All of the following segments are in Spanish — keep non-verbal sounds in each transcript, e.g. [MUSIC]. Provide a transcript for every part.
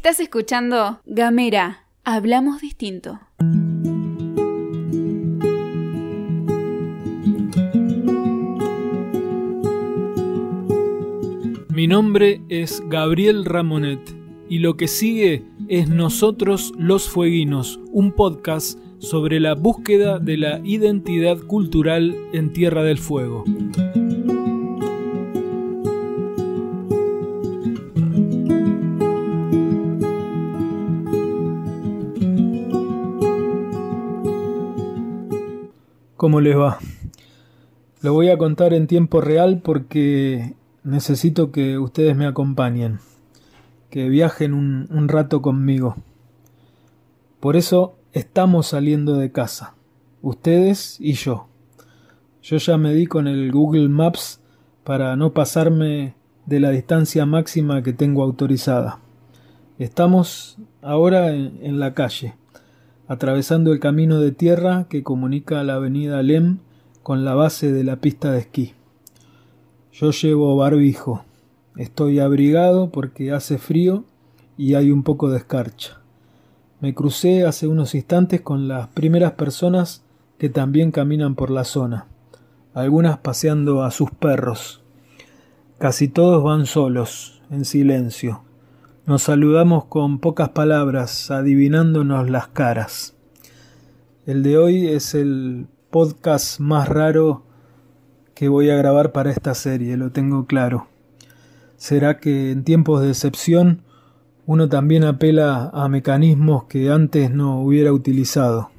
Estás escuchando Gamera, hablamos distinto. Mi nombre es Gabriel Ramonet y lo que sigue es Nosotros los Fueguinos, un podcast sobre la búsqueda de la identidad cultural en Tierra del Fuego. ¿Cómo les va? Lo voy a contar en tiempo real porque necesito que ustedes me acompañen, que viajen un, rato conmigo. Por eso estamos saliendo de casa, ustedes y yo. Yo ya me di con el Google Maps para no pasarme de la distancia máxima que tengo autorizada. Estamos ahora en la calle, atravesando el camino de tierra que comunica la avenida Lem con la base de la pista de esquí. Yo llevo barbijo, estoy abrigado porque hace frío y hay un poco de escarcha. Me crucé hace unos instantes con las primeras personas que también caminan por la zona, algunas paseando a sus perros. Casi todos van solos, en silencio. Nos saludamos con pocas palabras, adivinándonos las caras. El de hoy es el podcast más raro que voy a grabar para esta serie, lo tengo claro. ¿Será que en tiempos de excepción uno también apela a mecanismos que antes no hubiera utilizado.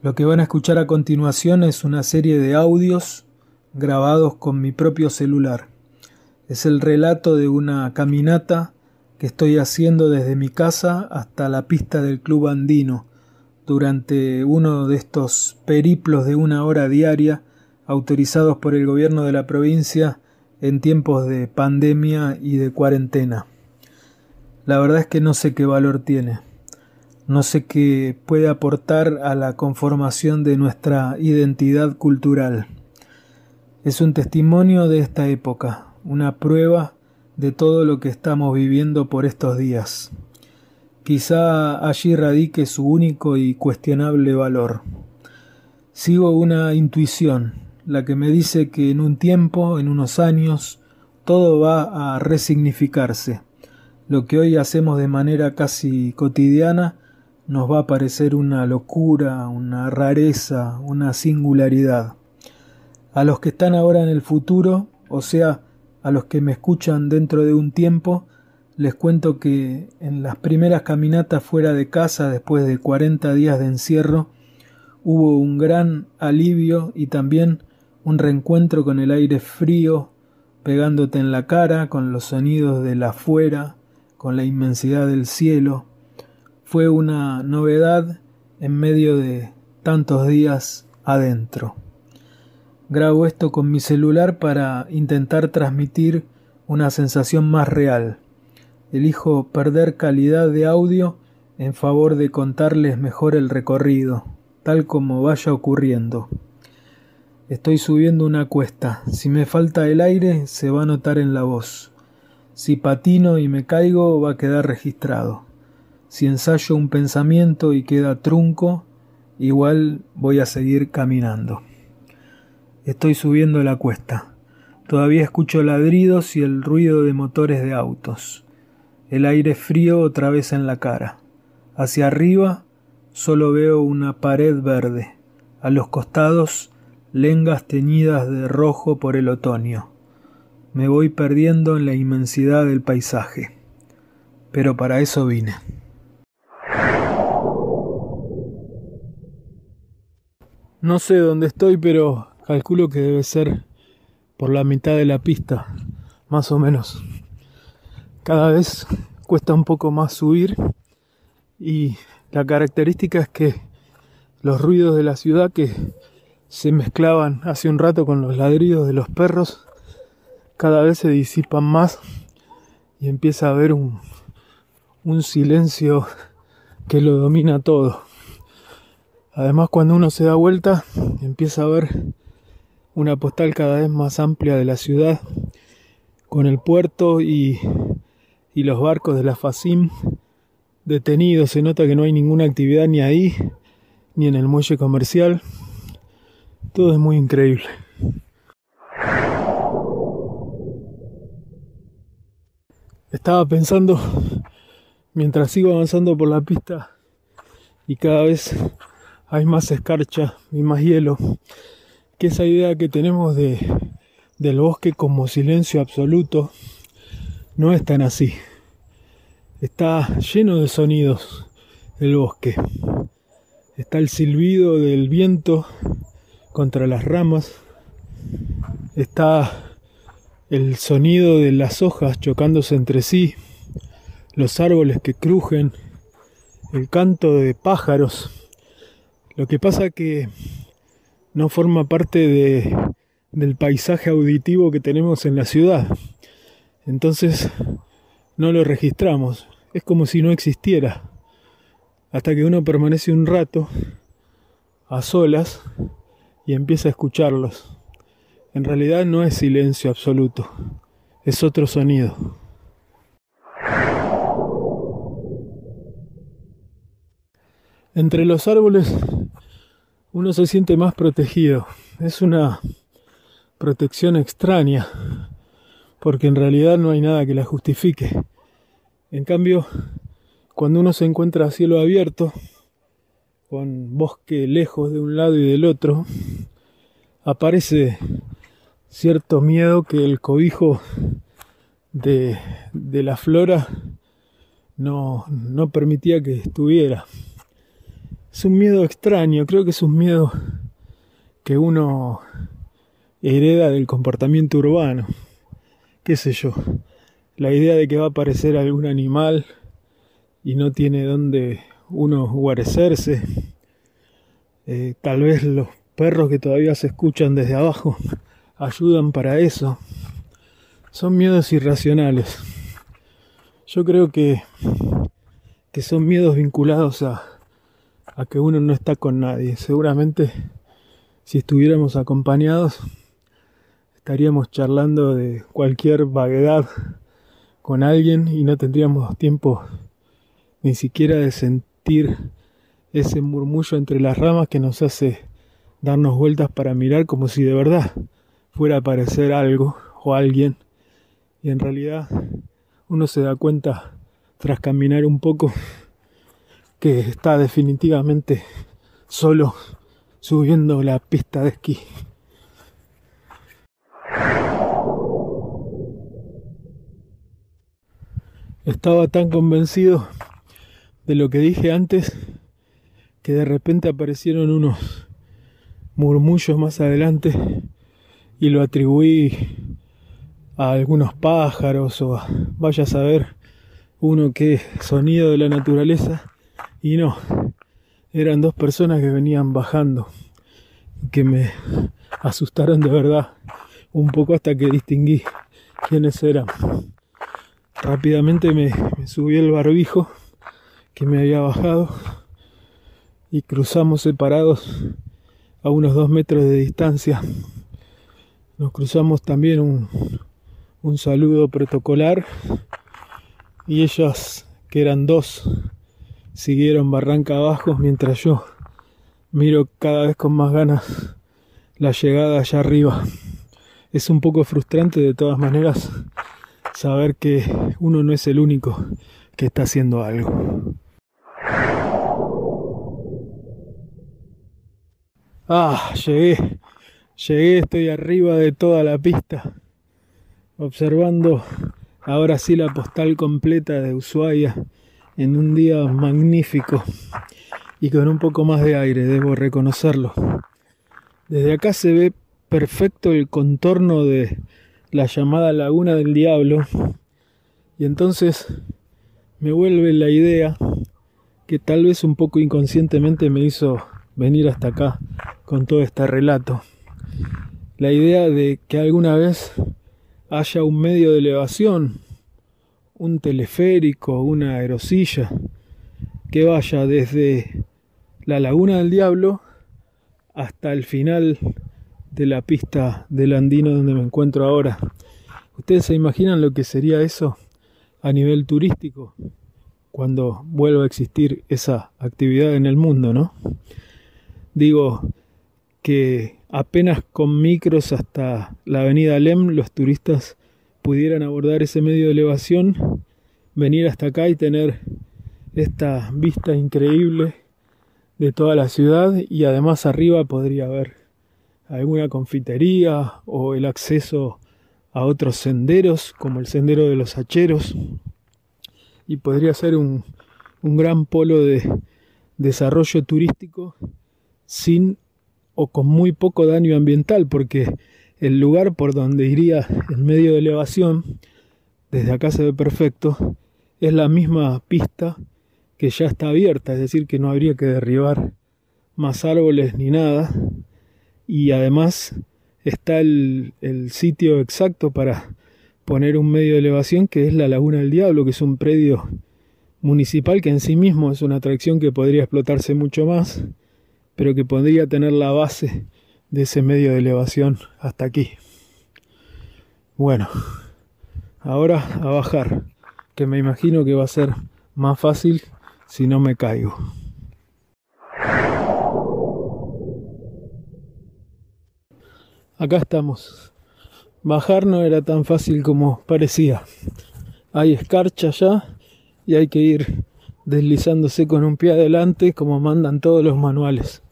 Lo que van a escuchar a continuación es una serie de audios grabados con mi propio celular. Es el relato de una caminata que estoy haciendo desde mi casa hasta la pista del Club Andino durante uno de estos periplos de una hora diaria autorizados por el gobierno de la provincia en tiempos de pandemia y de cuarentena. La verdad es que no sé qué valor tiene. No sé qué puede aportar a la conformación de nuestra identidad cultural. Es un testimonio de esta época, una prueba de todo lo que estamos viviendo por estos días. Quizá allí radique su único y cuestionable valor. Sigo una intuición, la que me dice que en un tiempo, en unos años, todo va a resignificarse lo que hoy hacemos de manera casi cotidiana nos va a parecer una locura, una rareza, una singularidad. A los que están ahora en el futuro, o sea, a los que me escuchan dentro de un tiempo, les cuento que en las primeras caminatas fuera de casa después de 40 días de encierro, hubo un gran alivio y también un reencuentro con el aire frío pegándote en la cara, con los sonidos de la afuera, con la inmensidad del cielo, fue una novedad en medio de tantos días adentro. Grabo esto con mi celular para intentar transmitir una sensación más real. Elijo perder calidad de audio en favor de contarles mejor el recorrido, tal como vaya ocurriendo. Estoy subiendo una cuesta. Si me falta el aire, se va a notar en la voz. Si patino y me caigo va a quedar registrado. Si ensayo un pensamiento y queda trunco, igual voy a seguir caminando. Estoy subiendo la cuesta. Todavía escucho ladridos y el ruido de motores de autos. El aire frío otra vez en la cara. Hacia arriba solo veo una pared verde. A los costados lengas teñidas de rojo por el otoño me voy perdiendo en la inmensidad del paisaje. Pero para eso vine. No sé dónde estoy, pero calculo que debe ser por la mitad de la pista, más o menos. Cada vez cuesta un poco más subir y la característica es que los ruidos de la ciudad que se mezclaban hace un rato con los ladridos de los perros cada vez se disipan más y empieza a haber un, un silencio que lo domina todo. Además, cuando uno se da vuelta, empieza a ver una postal cada vez más amplia de la ciudad, con el puerto y, y los barcos de la FACIM detenidos. Se nota que no hay ninguna actividad ni ahí, ni en el muelle comercial. Todo es muy increíble. Estaba pensando, mientras sigo avanzando por la pista y cada vez hay más escarcha y más hielo, que esa idea que tenemos de, del bosque como silencio absoluto no es tan así. Está lleno de sonidos el bosque. Está el silbido del viento contra las ramas. Está el sonido de las hojas chocándose entre sí, los árboles que crujen, el canto de pájaros. Lo que pasa que no forma parte de, del paisaje auditivo que tenemos en la ciudad. Entonces no lo registramos. Es como si no existiera. Hasta que uno permanece un rato a solas y empieza a escucharlos. En realidad no es silencio absoluto, es otro sonido. Entre los árboles uno se siente más protegido. Es una protección extraña, porque en realidad no hay nada que la justifique. En cambio, cuando uno se encuentra a cielo abierto, con bosque lejos de un lado y del otro, aparece cierto miedo que el cobijo de, de la flora no, no permitía que estuviera. Es un miedo extraño, creo que es un miedo que uno hereda del comportamiento urbano. ¿Qué sé yo? La idea de que va a aparecer algún animal y no tiene dónde uno guarecerse. Eh, tal vez los perros que todavía se escuchan desde abajo [LAUGHS] ayudan para eso. Son miedos irracionales. Yo creo que, que son miedos vinculados a, a que uno no está con nadie. Seguramente si estuviéramos acompañados estaríamos charlando de cualquier vaguedad con alguien y no tendríamos tiempo ni siquiera de sentir ese murmullo entre las ramas que nos hace darnos vueltas para mirar como si de verdad fuera a aparecer algo o alguien y en realidad uno se da cuenta tras caminar un poco que está definitivamente solo subiendo la pista de esquí. Estaba tan convencido de lo que dije antes que de repente aparecieron unos murmullos más adelante y lo atribuí a algunos pájaros o a, vaya a saber uno que sonido de la naturaleza y no, eran dos personas que venían bajando que me asustaron de verdad un poco hasta que distinguí quiénes eran. Rápidamente me, subí el barbijo que me había bajado y cruzamos separados a unos dos metros de distancia. Nos cruzamos también un, un saludo protocolar y ellas, que eran dos, siguieron barranca abajo mientras yo miro cada vez con más ganas la llegada allá arriba. Es un poco frustrante de todas maneras saber que uno no es el único que está haciendo algo. Ah, llegué. Llegué, estoy arriba de toda la pista, observando ahora sí la postal completa de Ushuaia en un día magnífico y con un poco más de aire, debo reconocerlo. Desde acá se ve perfecto el contorno de la llamada Laguna del Diablo y entonces me vuelve la idea que tal vez un poco inconscientemente me hizo venir hasta acá con todo este relato. La idea de que alguna vez haya un medio de elevación, un teleférico, una aerosilla, que vaya desde la Laguna del Diablo hasta el final de la pista del Andino donde me encuentro ahora. ¿Ustedes se imaginan lo que sería eso? a nivel turístico cuando vuelva a existir esa actividad en el mundo, ¿no? Digo que apenas con micros hasta la avenida Lem los turistas pudieran abordar ese medio de elevación, venir hasta acá y tener esta vista increíble de toda la ciudad y además arriba podría haber alguna confitería o el acceso a otros senderos como el sendero de los hacheros y podría ser un, un gran polo de desarrollo turístico sin o con muy poco daño ambiental porque el lugar por donde iría el medio de elevación desde acá se ve perfecto es la misma pista que ya está abierta, es decir, que no habría que derribar más árboles ni nada. Y además está el, sitio exacto para poner un medio de elevación que es la Laguna del Diablo, que es un predio municipal que en sí mismo es una atracción que podría explotarse mucho más, pero que podría tener la base de ese medio de elevación hasta aquí. Bueno, ahora a bajar, que me imagino que va a ser más fácil si no me caigo. Acá estamos. Bajar no era tan fácil como parecía. Hay escarcha ya y hay que ir deslizándose con un pie adelante como mandan todos los manuales.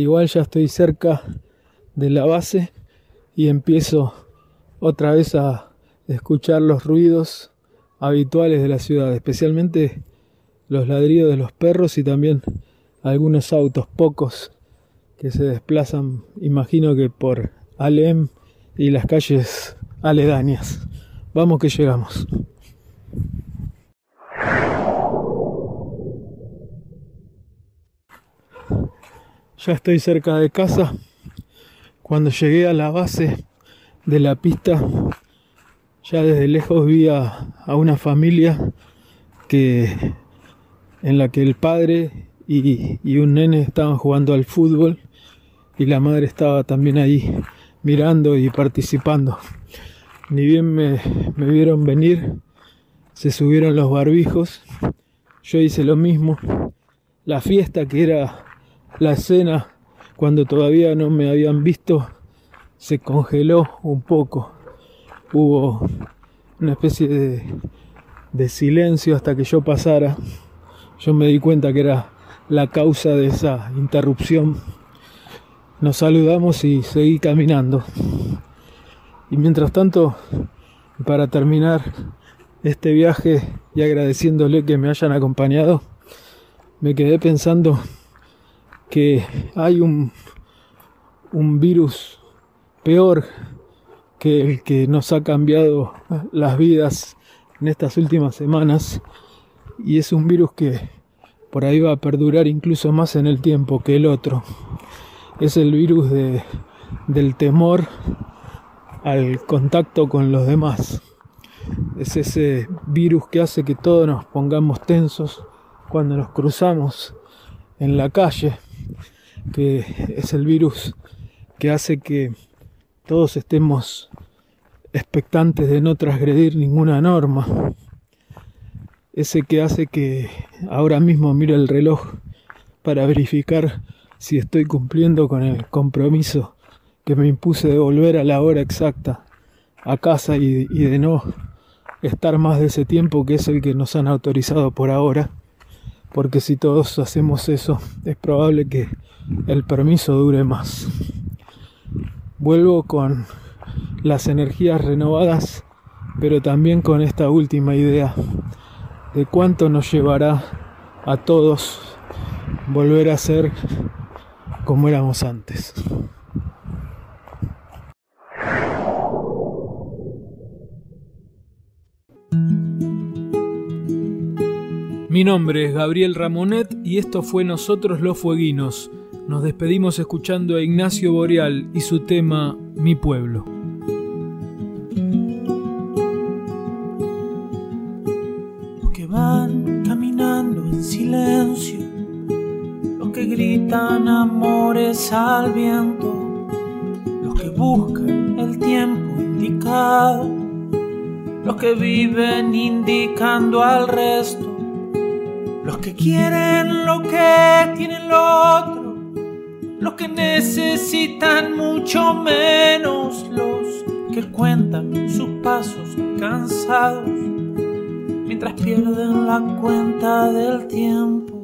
Igual ya estoy cerca de la base y empiezo otra vez a escuchar los ruidos habituales de la ciudad, especialmente los ladridos de los perros y también algunos autos, pocos, que se desplazan, imagino que por Alem y las calles aledañas. Vamos que llegamos. Ya estoy cerca de casa. Cuando llegué a la base de la pista, ya desde lejos vi a, una familia que en la que el padre y, un nene estaban jugando al fútbol y la madre estaba también ahí mirando y participando. Ni bien me, me vieron venir, se subieron los barbijos, yo hice lo mismo. La fiesta que era la cena cuando todavía no me habían visto se congeló un poco. Hubo una especie de, de silencio hasta que yo pasara yo me di cuenta que era la causa de esa interrupción. Nos saludamos y seguí caminando. Y mientras tanto, para terminar este viaje y agradeciéndole que me hayan acompañado, me quedé pensando que hay un, un virus peor que el que nos ha cambiado las vidas en estas últimas semanas y es un virus que por ahí va a perdurar incluso más en el tiempo que el otro. Es el virus de, del temor al contacto con los demás. Es ese virus que hace que todos nos pongamos tensos cuando nos cruzamos en la calle, que es el virus que hace que todos estemos expectantes de no transgredir ninguna norma, ese que hace que ahora mismo mire el reloj para verificar si estoy cumpliendo con el compromiso que me impuse de volver a la hora exacta a casa y, y de no estar más de ese tiempo que es el que nos han autorizado por ahora, porque si todos hacemos eso es probable que el permiso dure más. Vuelvo con las energías renovadas, pero también con esta última idea de cuánto nos llevará a todos volver a ser como éramos antes. Mi nombre es Gabriel Ramonet y esto fue Nosotros los Fueguinos. Nos despedimos escuchando a Ignacio Boreal y su tema Mi pueblo. silencio, los que gritan amores al viento, los que buscan el tiempo indicado, los que viven indicando al resto, los que quieren lo que tienen lo otro, los que necesitan mucho menos, los que cuentan sus pasos cansados. Mientras pierden la cuenta del tiempo.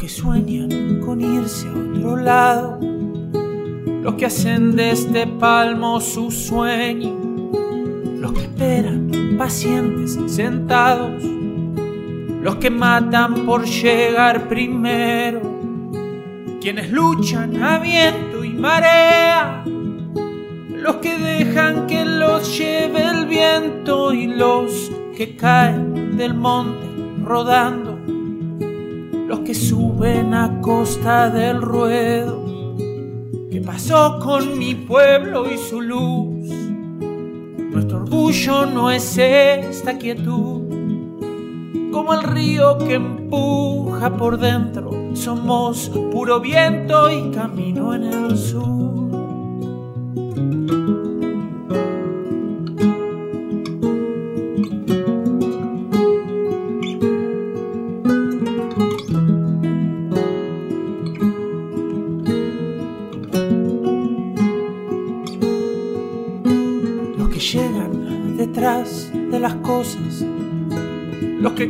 Que sueñan con irse a otro lado, los que hacen de este palmo su sueño, los que esperan pacientes sentados. Los que matan por llegar primero, quienes luchan a viento y marea, los que dejan que los lleve el viento y los que caen del monte rodando, que suben a costa del ruedo. ¿Qué pasó con mi pueblo y su luz? Nuestro orgullo no es esta quietud como el río que empuja por dentro. Somos puro viento y camino en el sur.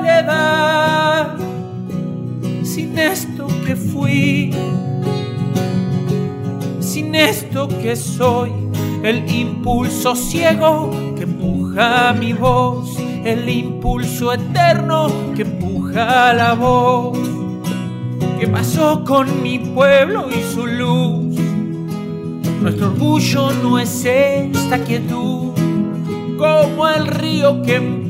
soledad, sin esto que fui, sin esto que soy, el impulso ciego que empuja mi voz, el impulso eterno que empuja la voz. ¿Qué pasó con mi pueblo y su luz? Nuestro orgullo no es esta quietud, como el río que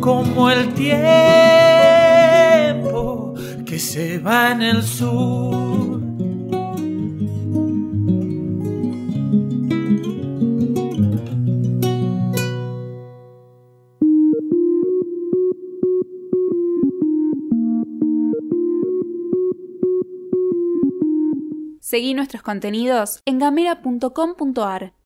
como el tiempo que se va en el sur. Seguí nuestros contenidos en gamera.com.ar.